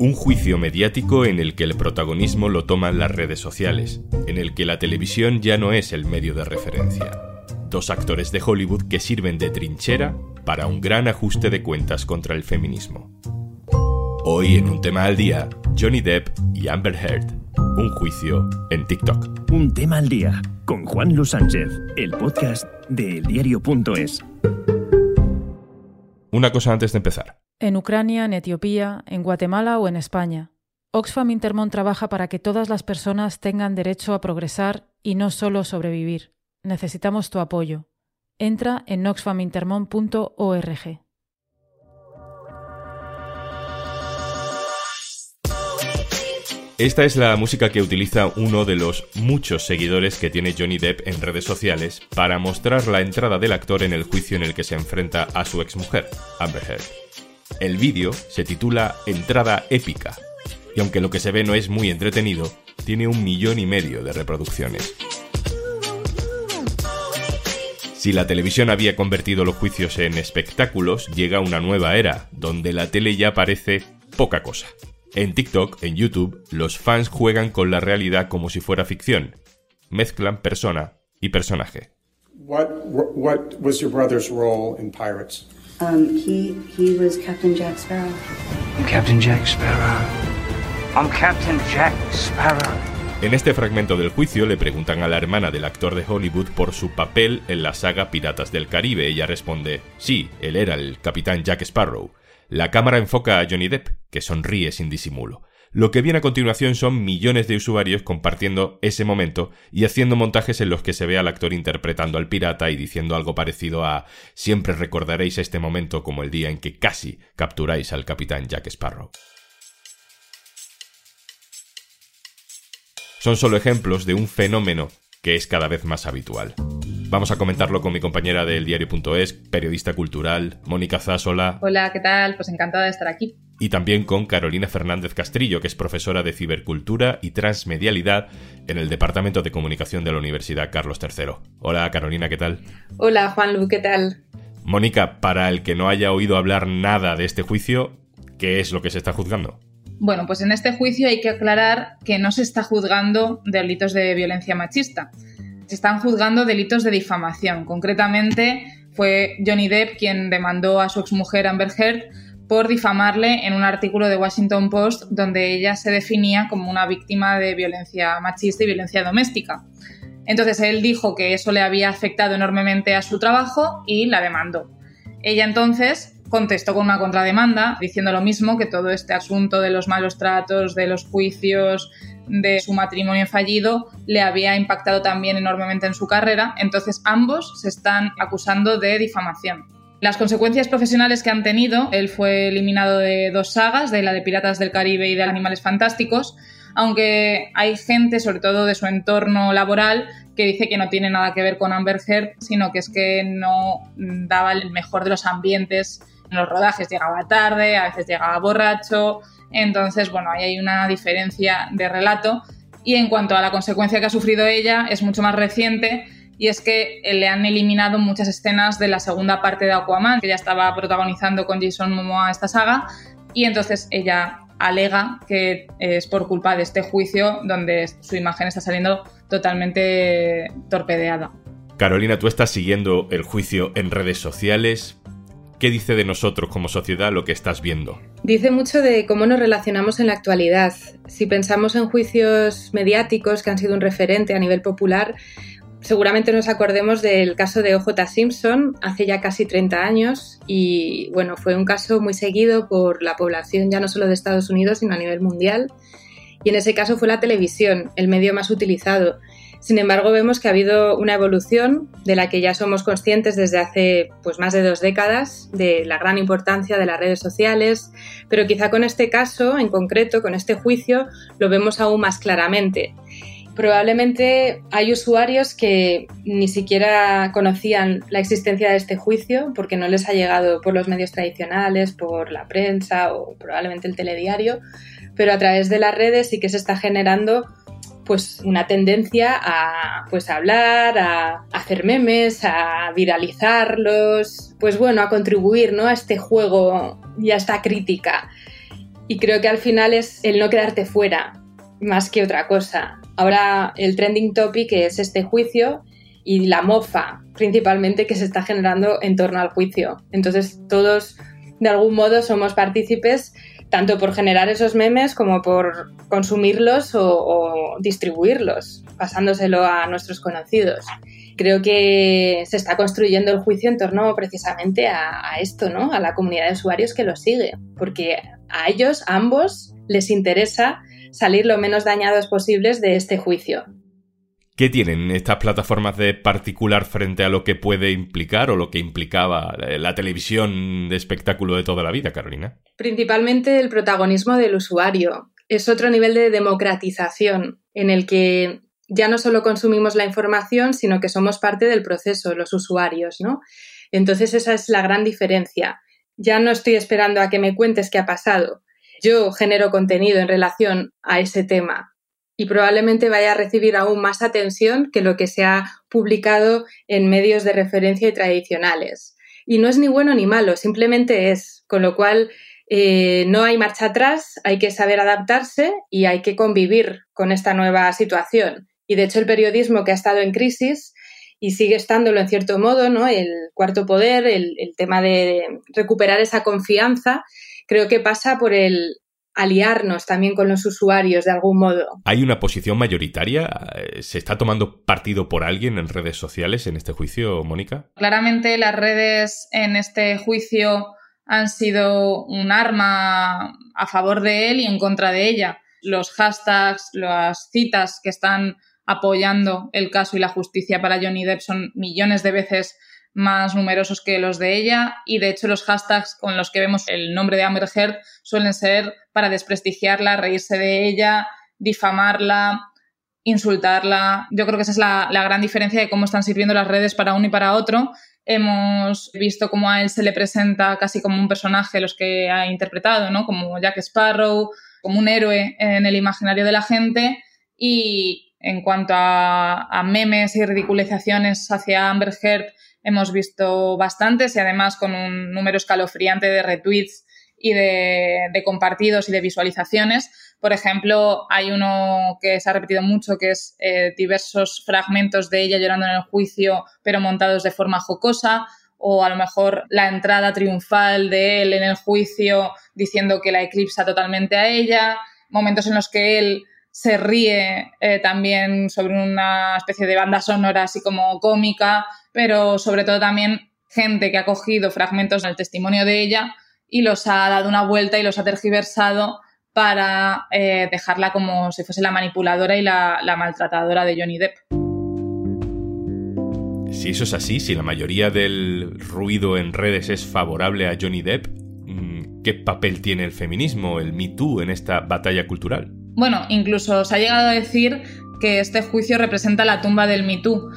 Un juicio mediático en el que el protagonismo lo toman las redes sociales, en el que la televisión ya no es el medio de referencia. Dos actores de Hollywood que sirven de trinchera para un gran ajuste de cuentas contra el feminismo. Hoy en un tema al día, Johnny Depp y Amber Heard. Un juicio en TikTok. Un tema al día con Juan Luis Sánchez, el podcast de eldiario.es. Una cosa antes de empezar. En Ucrania, en Etiopía, en Guatemala o en España. Oxfam Intermón trabaja para que todas las personas tengan derecho a progresar y no solo sobrevivir. Necesitamos tu apoyo. Entra en oxfamintermon.org. Esta es la música que utiliza uno de los muchos seguidores que tiene Johnny Depp en redes sociales para mostrar la entrada del actor en el juicio en el que se enfrenta a su exmujer, Amber Heard. El vídeo se titula Entrada épica, y aunque lo que se ve no es muy entretenido, tiene un millón y medio de reproducciones. Si la televisión había convertido los juicios en espectáculos, llega una nueva era, donde la tele ya parece poca cosa. En TikTok, en YouTube, los fans juegan con la realidad como si fuera ficción. Mezclan persona y personaje. Um, he he was Captain Jack Sparrow. I'm Captain Jack Sparrow. I'm Captain Jack Sparrow. En este fragmento del juicio le preguntan a la hermana del actor de Hollywood por su papel en la saga Piratas del Caribe. Ella responde, sí, él era el capitán Jack Sparrow. La cámara enfoca a Johnny Depp, que sonríe sin disimulo. Lo que viene a continuación son millones de usuarios compartiendo ese momento y haciendo montajes en los que se ve al actor interpretando al pirata y diciendo algo parecido a siempre recordaréis este momento como el día en que casi capturáis al capitán Jack Sparrow. Son solo ejemplos de un fenómeno que es cada vez más habitual. Vamos a comentarlo con mi compañera del diario.es, periodista cultural, Mónica Zásola. Hola, ¿qué tal? Pues encantada de estar aquí. Y también con Carolina Fernández Castrillo, que es profesora de cibercultura y transmedialidad en el Departamento de Comunicación de la Universidad Carlos III. Hola, Carolina, ¿qué tal? Hola, Juan Lu, ¿qué tal? Mónica, para el que no haya oído hablar nada de este juicio, ¿qué es lo que se está juzgando? Bueno, pues en este juicio hay que aclarar que no se está juzgando delitos de violencia machista se están juzgando delitos de difamación. Concretamente, fue Johnny Depp quien demandó a su exmujer Amber Heard por difamarle en un artículo de Washington Post donde ella se definía como una víctima de violencia machista y violencia doméstica. Entonces él dijo que eso le había afectado enormemente a su trabajo y la demandó. Ella entonces contestó con una contrademanda diciendo lo mismo, que todo este asunto de los malos tratos, de los juicios, de su matrimonio fallido le había impactado también enormemente en su carrera, entonces ambos se están acusando de difamación. Las consecuencias profesionales que han tenido, él fue eliminado de dos sagas, de la de Piratas del Caribe y de Animales Fantásticos, aunque hay gente, sobre todo de su entorno laboral, que dice que no tiene nada que ver con Amber Heard, sino que es que no daba el mejor de los ambientes en los rodajes, llegaba tarde, a veces llegaba borracho, entonces, bueno, ahí hay una diferencia de relato. Y en cuanto a la consecuencia que ha sufrido ella, es mucho más reciente y es que le han eliminado muchas escenas de la segunda parte de Aquaman, que ya estaba protagonizando con Jason Momoa esta saga, y entonces ella alega que es por culpa de este juicio donde su imagen está saliendo totalmente torpedeada. Carolina, tú estás siguiendo el juicio en redes sociales. ¿Qué dice de nosotros como sociedad lo que estás viendo? Dice mucho de cómo nos relacionamos en la actualidad. Si pensamos en juicios mediáticos que han sido un referente a nivel popular, seguramente nos acordemos del caso de OJ Simpson hace ya casi 30 años y bueno, fue un caso muy seguido por la población ya no solo de Estados Unidos, sino a nivel mundial. Y en ese caso fue la televisión, el medio más utilizado. Sin embargo, vemos que ha habido una evolución de la que ya somos conscientes desde hace pues, más de dos décadas, de la gran importancia de las redes sociales, pero quizá con este caso en concreto, con este juicio, lo vemos aún más claramente. Probablemente hay usuarios que ni siquiera conocían la existencia de este juicio porque no les ha llegado por los medios tradicionales, por la prensa o probablemente el telediario, pero a través de las redes sí que se está generando pues una tendencia a pues hablar, a, hacer memes, a viralizarlos, pues bueno, a contribuir ¿no? a este juego y a esta crítica. Y creo que al final es el no quedarte fuera, más que otra cosa. Ahora el trending topic es este juicio y la mofa principalmente que se está generando en torno al juicio. Entonces todos de algún modo somos partícipes tanto por generar esos memes como por consumirlos o, distribuirlos, pasándoselo a nuestros conocidos. Creo que se está construyendo el juicio en torno precisamente a, esto, ¿no? A la comunidad de usuarios que lo sigue, porque a ellos, ambos, les interesa salir lo menos dañados posibles de este juicio. ¿Qué tienen estas plataformas de particular frente a lo que puede implicar o lo que implicaba la televisión de espectáculo de toda la vida, Carolina? Principalmente el protagonismo del usuario. Es otro nivel de democratización en el que ya no solo consumimos la información, sino que somos parte del proceso, los usuarios, ¿no? Entonces esa es la gran diferencia. Ya no estoy esperando a que me cuentes qué ha pasado. Yo genero contenido en relación a ese tema y probablemente vaya a recibir aún más atención que lo que se ha publicado en medios de referencia y tradicionales. Y no es ni bueno ni malo, simplemente es, con lo cual eh, no hay marcha atrás, hay que saber adaptarse y hay que convivir con esta nueva situación. Y de hecho el periodismo que ha estado en crisis y sigue estándolo en cierto modo, ¿no? El cuarto poder, el tema de recuperar esa confianza, creo que pasa por el aliarnos también con los usuarios de algún modo. ¿Hay una posición mayoritaria? ¿Se está tomando partido por alguien en redes sociales en este juicio, Mónica? Claramente las redes en este juicio han sido un arma a favor de él y en contra de ella. Los hashtags, las citas que están apoyando el caso y la justicia para Johnny Depp son millones de veces más numerosos que los de ella y de hecho los hashtags con los que vemos el nombre de Amber Heard suelen ser para desprestigiarla, reírse de ella, difamarla, insultarla. Yo creo que esa es la, gran diferencia de cómo están sirviendo las redes para uno y para otro. Hemos visto cómo a él se le presenta casi como un personaje los que ha interpretado, ¿no? Como Jack Sparrow, como un héroe en el imaginario de la gente y en cuanto a, a memes y ridiculizaciones hacia Amber Heard hemos visto bastantes y además con un número escalofriante de retweets y de, compartidos y de visualizaciones. Por ejemplo, hay uno que se ha repetido mucho, que es eh, diversos fragmentos de ella llorando en el juicio, pero montados de forma jocosa, o a lo mejor la entrada triunfal de él en el juicio diciendo que la eclipsa totalmente a ella, momentos en los que él se ríe eh, también sobre una especie de banda sonora así como cómica, pero sobre todo también gente que ha cogido fragmentos del testimonio de ella y los ha dado una vuelta y los ha tergiversado para eh, dejarla como si fuese la manipuladora y la, la maltratadora de Johnny Depp. Si eso es así, si la mayoría del ruido en redes es favorable a Johnny Depp, mm, ¿qué papel tiene el feminismo, el Me Too en esta batalla cultural? Bueno, incluso se ha llegado a decir que este juicio representa la tumba del Me Too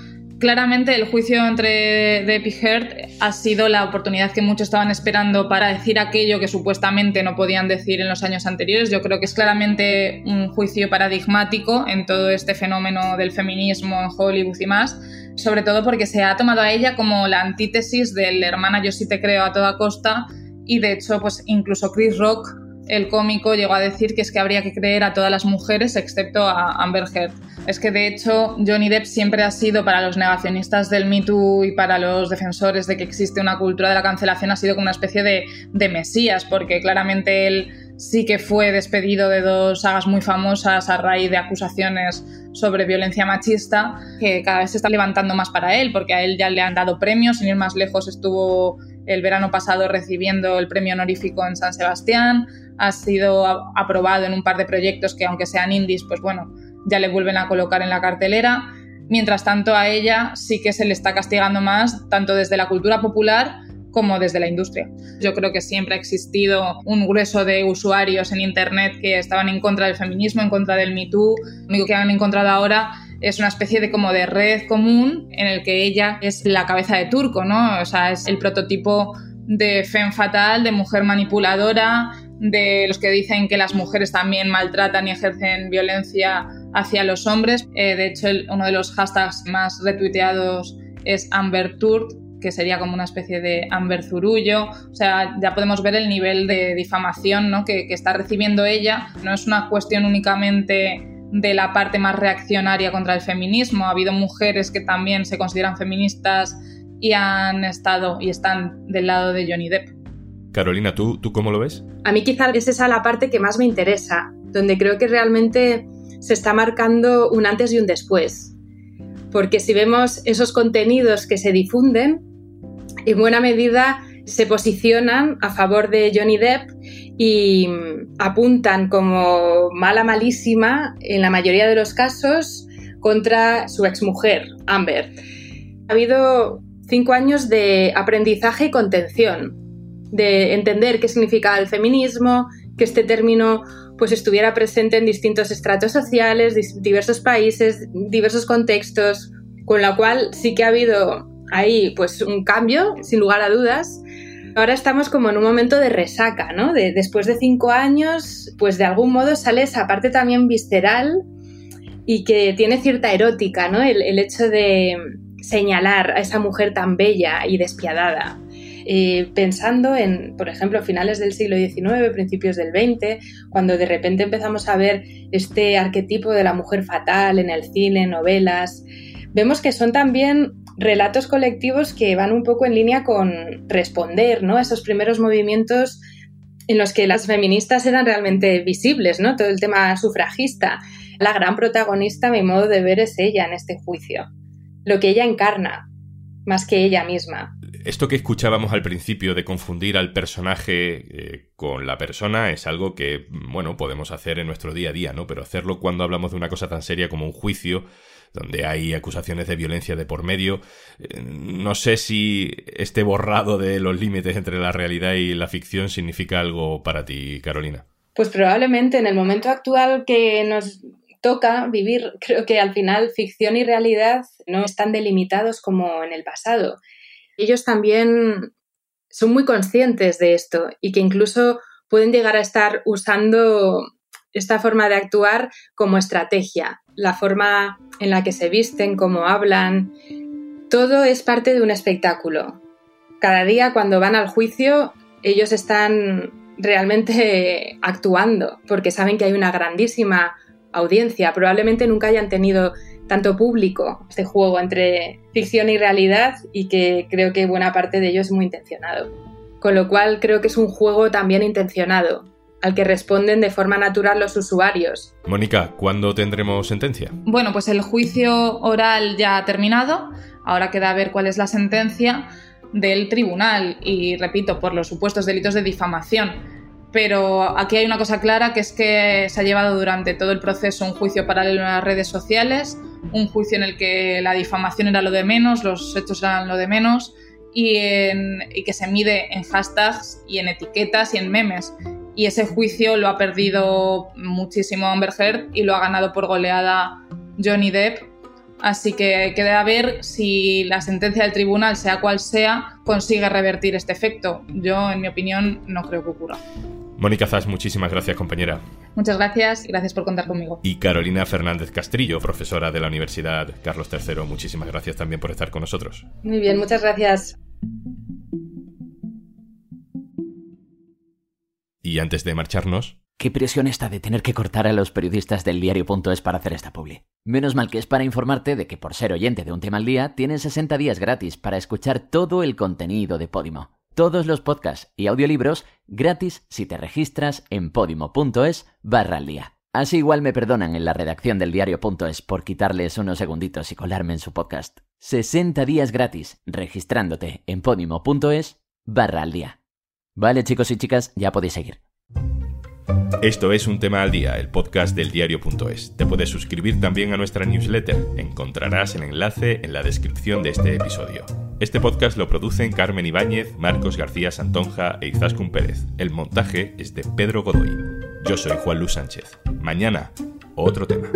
claramente el juicio entre y Heard ha sido la oportunidad que muchos estaban esperando para decir aquello que supuestamente no podían decir en los años anteriores. Yo creo que es claramente un juicio paradigmático en todo este fenómeno del feminismo en Hollywood y más, sobre todo porque se ha tomado a ella como la antítesis del hermana yo sí te creo a toda costa y de hecho pues incluso Chris Rock el cómico llegó a decir que es que habría que creer a todas las mujeres excepto a Amber Heard. Es que de hecho Johnny Depp siempre ha sido para los negacionistas del Me Too y para los defensores de que existe una cultura de la cancelación ha sido como una especie de, de mesías, porque claramente él sí que fue despedido de dos sagas muy famosas a raíz de acusaciones sobre violencia machista, que cada vez se está levantando más para él, porque a él ya le han dado premios, sin ir más lejos estuvo el verano pasado recibiendo el premio honorífico en San Sebastián, ha sido aprobado en un par de proyectos que aunque sean indies, pues bueno, ya le vuelven a colocar en la cartelera. Mientras tanto, a ella sí que se le está castigando más, tanto desde la cultura popular como desde la industria. Yo creo que siempre ha existido un grueso de usuarios en Internet que estaban en contra del feminismo, en contra del Me Too. Lo único que han encontrado ahora es una especie de como de red común en el que ella es la cabeza de turco, ¿no? O sea, es el prototipo de femme fatal, de mujer manipuladora, de los que dicen que las mujeres también maltratan y ejercen violencia hacia los hombres. Eh, de hecho, uno de los hashtags más retuiteados es Amber que sería como una especie de Amber Zurullo. O sea, ya podemos ver el nivel de difamación ¿no? que está recibiendo ella. No es una cuestión únicamente de la parte más reaccionaria contra el feminismo. Ha habido mujeres que también se consideran feministas y han estado y están del lado de Johnny Depp. Carolina, ¿tú, ¿tú cómo lo ves? A mí quizá es esa la parte que más me interesa, donde creo que realmente se está marcando un antes y un después. Porque si vemos esos contenidos que se difunden, en buena medida se posicionan a favor de Johnny Depp y apuntan como mala malísima, en la mayoría de los casos, contra su exmujer, Amber. Ha habido cinco años de aprendizaje y contención, de entender qué significa el feminismo, que este término pues estuviera presente en distintos estratos sociales, diversos países, diversos contextos, con lo cual sí que ha habido ahí pues un cambio, sin lugar a dudas. Ahora estamos como en un momento de resaca, ¿no? De, después de cinco años, pues de algún modo sale esa parte también visceral y que tiene cierta erótica, ¿no? el hecho de señalar a esa mujer tan bella y despiadada. Eh, pensando en, por ejemplo, finales del siglo XIX, principios del XX, cuando de repente empezamos a ver este arquetipo de la mujer fatal en el cine, novelas, vemos que son también relatos colectivos que van un poco en línea con responder ¿no? esos primeros movimientos en los que las feministas eran realmente visibles, ¿no? Todo el tema sufragista. La gran protagonista, a mi modo de ver, es ella en este juicio. Lo que ella encarna, más que ella misma esto que escuchábamos al principio de confundir al personaje eh, con la persona es algo que, bueno, podemos hacer en nuestro día a día, ¿no? Pero hacerlo cuando hablamos de una cosa tan seria como un juicio, donde hay acusaciones de violencia de por medio, eh, no sé si este borrado de los límites entre la realidad y la ficción significa algo para ti, Carolina. Pues probablemente en el momento actual que nos toca vivir, creo que al final ficción y realidad no están delimitados como en el pasado ellos también son muy conscientes de esto y que incluso pueden llegar a estar usando esta forma de actuar como estrategia, la forma en la que se visten, cómo hablan, todo es parte de un espectáculo. Cada día cuando van al juicio ellos están realmente actuando porque saben que hay una grandísima audiencia, probablemente nunca hayan tenido tanto público este juego entre ficción y realidad y que creo que buena parte de ello es muy intencionado. Con lo cual creo que es un juego también intencionado, al que responden de forma natural los usuarios. Mónica, ¿cuándo tendremos sentencia? Bueno, pues el juicio oral ya ha terminado, ahora queda ver cuál es la sentencia del tribunal y, repito, por los supuestos delitos de difamación pero aquí hay una cosa clara que es que se ha llevado durante todo el proceso un juicio paralelo en las redes sociales, un juicio en el que la difamación era lo de menos, los hechos eran lo de menos y, que se mide en hashtags y en etiquetas y en memes. Y ese juicio lo ha perdido muchísimo Amber Heard y lo ha ganado por goleada Johnny Depp. Así que queda ver si la sentencia del tribunal, sea cual sea, consigue revertir este efecto. Yo, en mi opinión, no creo que ocurra. Mónica Zas, muchísimas gracias, compañera. Muchas gracias y gracias por contar conmigo. Y Carolina Fernández Castrillo, profesora de la Universidad Carlos III, muchísimas gracias también por estar con nosotros. Muy bien, muchas gracias. Y antes de marcharnos... Qué presión está de tener que cortar a los periodistas del diario.es para hacer esta publi. Menos mal que es para informarte de que por ser oyente de un tema al día, tienes 60 días gratis para escuchar todo el contenido de Podimo todos los podcasts y audiolibros gratis si te registras en podimo.es barra al día. Así igual me perdonan en la redacción del diario.es por quitarles unos segunditos y colarme en su podcast. 60 días gratis registrándote en podimo.es barra al día. Vale chicos y chicas, ya podéis seguir. Esto es Un Tema al Día, el podcast del diario.es. Te puedes suscribir también a nuestra newsletter. Encontrarás el enlace en la descripción de este episodio. Este podcast lo producen Carmen Ibáñez, Marcos García Santonja e Izaskun Pérez. El montaje es de Pedro Godoy. Yo soy Juan Luis Sánchez. Mañana, otro tema.